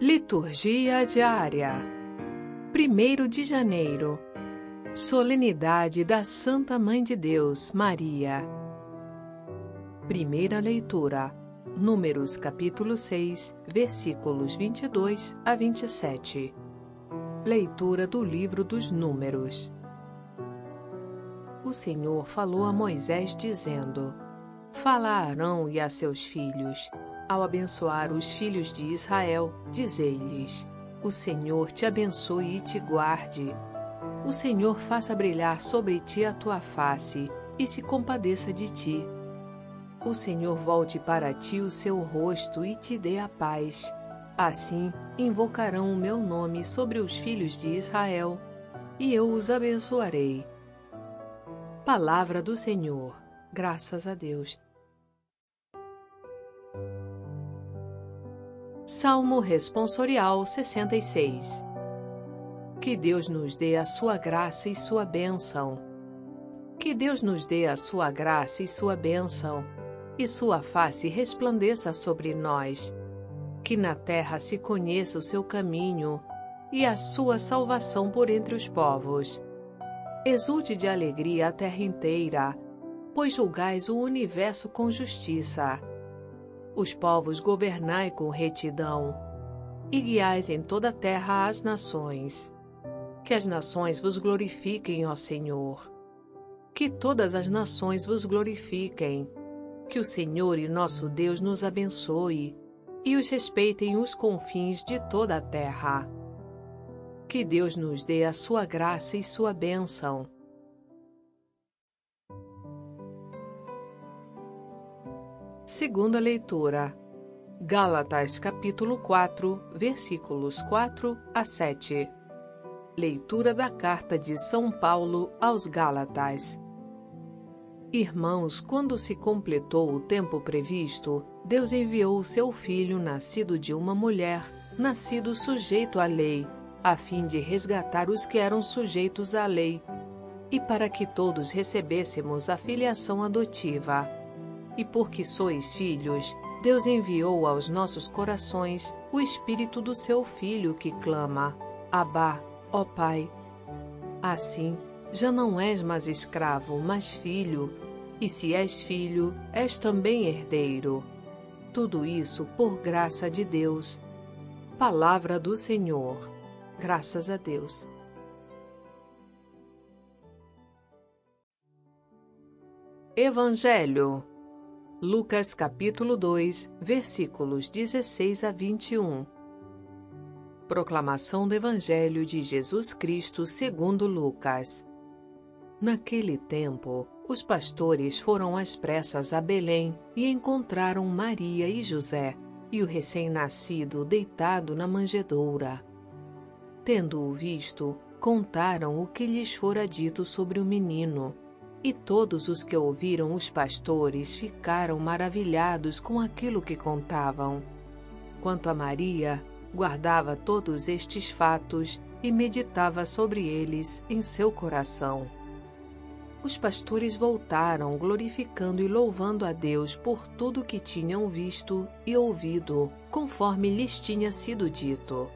Liturgia diária 1 de janeiro Solenidade da Santa Mãe de Deus, Maria. Primeira leitura. Números capítulo 6, versículos 22 a 27. Leitura do livro dos Números. O Senhor falou a Moisés dizendo: Fala a Arão e a seus filhos ao abençoar os filhos de Israel, dizei-lhes: O Senhor te abençoe e te guarde. O Senhor faça brilhar sobre ti a tua face e se compadeça de ti. O Senhor volte para ti o seu rosto e te dê a paz. Assim invocarão o meu nome sobre os filhos de Israel, e eu os abençoarei. Palavra do Senhor. Graças a Deus. Salmo Responsorial 66 Que Deus nos dê a sua graça e sua bênção. Que Deus nos dê a sua graça e sua bênção, e sua face resplandeça sobre nós. Que na terra se conheça o seu caminho e a sua salvação por entre os povos. Exulte de alegria a terra inteira, pois julgais o universo com justiça os povos governai com retidão, e guiais em toda a terra as nações. Que as nações vos glorifiquem, ó Senhor. Que todas as nações vos glorifiquem. Que o Senhor e nosso Deus nos abençoe e os respeitem os confins de toda a terra. Que Deus nos dê a sua graça e sua bênção Segunda leitura. Gálatas capítulo 4, versículos 4 a 7. Leitura da carta de São Paulo aos Gálatas. Irmãos, quando se completou o tempo previsto, Deus enviou o seu filho, nascido de uma mulher, nascido sujeito à lei, a fim de resgatar os que eram sujeitos à lei, e para que todos recebêssemos a filiação adotiva e porque sois filhos, Deus enviou aos nossos corações o Espírito do seu Filho que clama: Abá, ó Pai. Assim, já não és mais escravo, mas filho, e se és filho, és também herdeiro. Tudo isso por graça de Deus. Palavra do Senhor. Graças a Deus. Evangelho Lucas capítulo 2, versículos 16 a 21. Proclamação do Evangelho de Jesus Cristo segundo Lucas. Naquele tempo, os pastores foram às pressas a Belém e encontraram Maria e José e o recém-nascido deitado na manjedoura. Tendo-o visto, contaram o que lhes fora dito sobre o menino. E todos os que ouviram os pastores ficaram maravilhados com aquilo que contavam. Quanto a Maria, guardava todos estes fatos e meditava sobre eles em seu coração. Os pastores voltaram, glorificando e louvando a Deus por tudo que tinham visto e ouvido, conforme lhes tinha sido dito.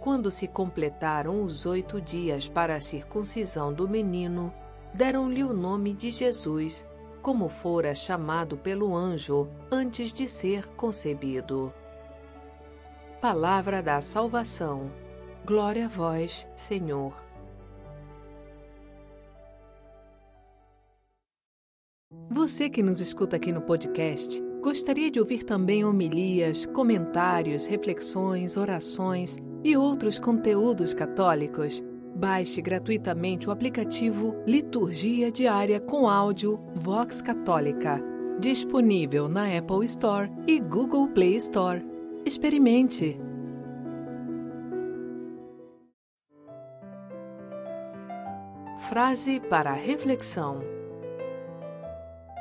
Quando se completaram os oito dias para a circuncisão do menino, deram-lhe o nome de Jesus, como fora chamado pelo anjo antes de ser concebido. Palavra da salvação. Glória a vós, Senhor. Você que nos escuta aqui no podcast, gostaria de ouvir também homilias, comentários, reflexões, orações e outros conteúdos católicos? Baixe gratuitamente o aplicativo Liturgia Diária com áudio Vox Católica, disponível na Apple Store e Google Play Store. Experimente! Frase para reflexão: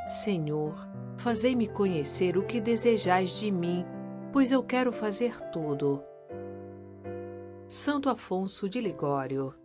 Senhor, fazei-me conhecer o que desejais de mim, pois eu quero fazer tudo. Santo Afonso de Ligório